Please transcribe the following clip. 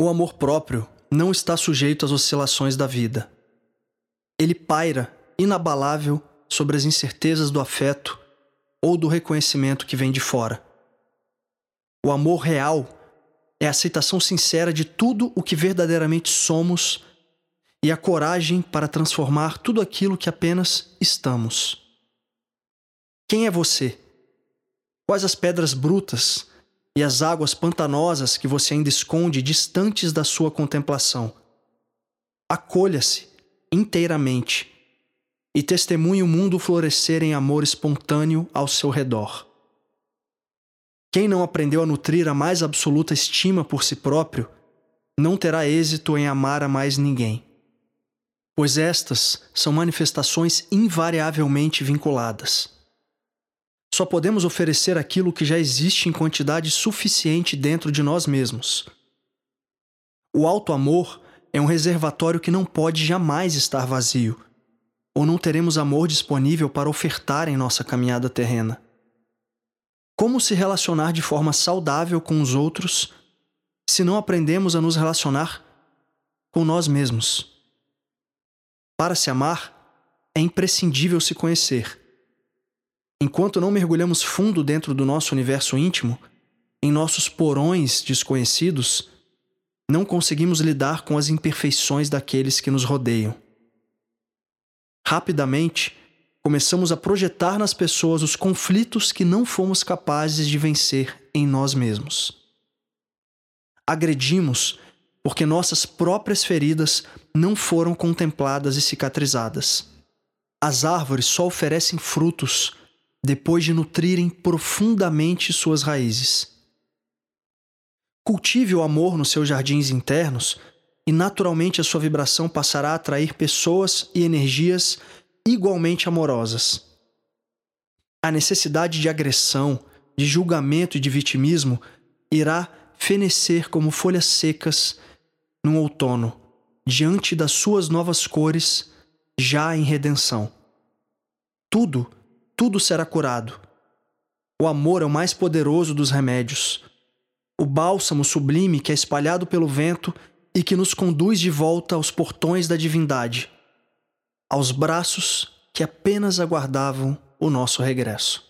O amor próprio não está sujeito às oscilações da vida. Ele paira, inabalável, sobre as incertezas do afeto ou do reconhecimento que vem de fora. O amor real é a aceitação sincera de tudo o que verdadeiramente somos e a coragem para transformar tudo aquilo que apenas estamos. Quem é você? Quais as pedras brutas e as águas pantanosas que você ainda esconde distantes da sua contemplação? Acolha-se inteiramente e testemunhe o mundo florescer em amor espontâneo ao seu redor. Quem não aprendeu a nutrir a mais absoluta estima por si próprio, não terá êxito em amar a mais ninguém. Pois estas são manifestações invariavelmente vinculadas. Só podemos oferecer aquilo que já existe em quantidade suficiente dentro de nós mesmos. O alto amor é um reservatório que não pode jamais estar vazio, ou não teremos amor disponível para ofertar em nossa caminhada terrena. Como se relacionar de forma saudável com os outros se não aprendemos a nos relacionar com nós mesmos? Para se amar, é imprescindível se conhecer. Enquanto não mergulhamos fundo dentro do nosso universo íntimo, em nossos porões desconhecidos, não conseguimos lidar com as imperfeições daqueles que nos rodeiam. Rapidamente, começamos a projetar nas pessoas os conflitos que não fomos capazes de vencer em nós mesmos. Agredimos porque nossas próprias feridas não foram contempladas e cicatrizadas. As árvores só oferecem frutos depois de nutrirem profundamente suas raízes. Cultive o amor nos seus jardins internos e naturalmente a sua vibração passará a atrair pessoas e energias igualmente amorosas. A necessidade de agressão, de julgamento e de vitimismo irá fenecer como folhas secas no outono, diante das suas novas cores, já em redenção. Tudo, tudo será curado. O amor é o mais poderoso dos remédios. O bálsamo sublime que é espalhado pelo vento e que nos conduz de volta aos portões da divindade aos braços que apenas aguardavam o nosso regresso.